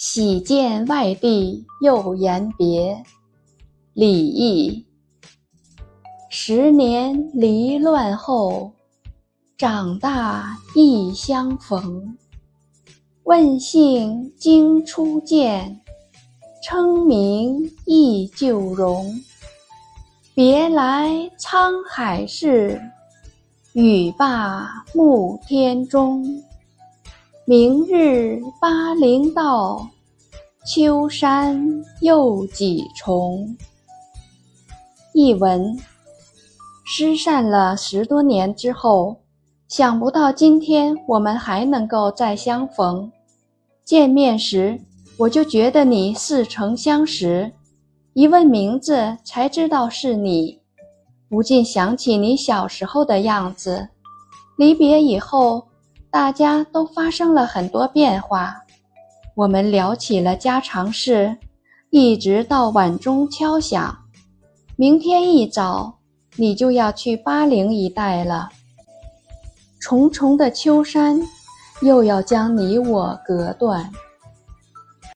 喜见外地又言别，李益。十年离乱后，长大亦相逢。问姓经初见，称名忆旧容。别来沧海事，语罢暮天钟。明日巴陵道，秋山又几重。译文：失散了十多年之后，想不到今天我们还能够再相逢。见面时，我就觉得你似曾相识，一问名字才知道是你，不禁想起你小时候的样子。离别以后。大家都发生了很多变化，我们聊起了家常事，一直到晚钟敲响。明天一早，你就要去巴陵一带了。重重的秋山，又要将你我隔断。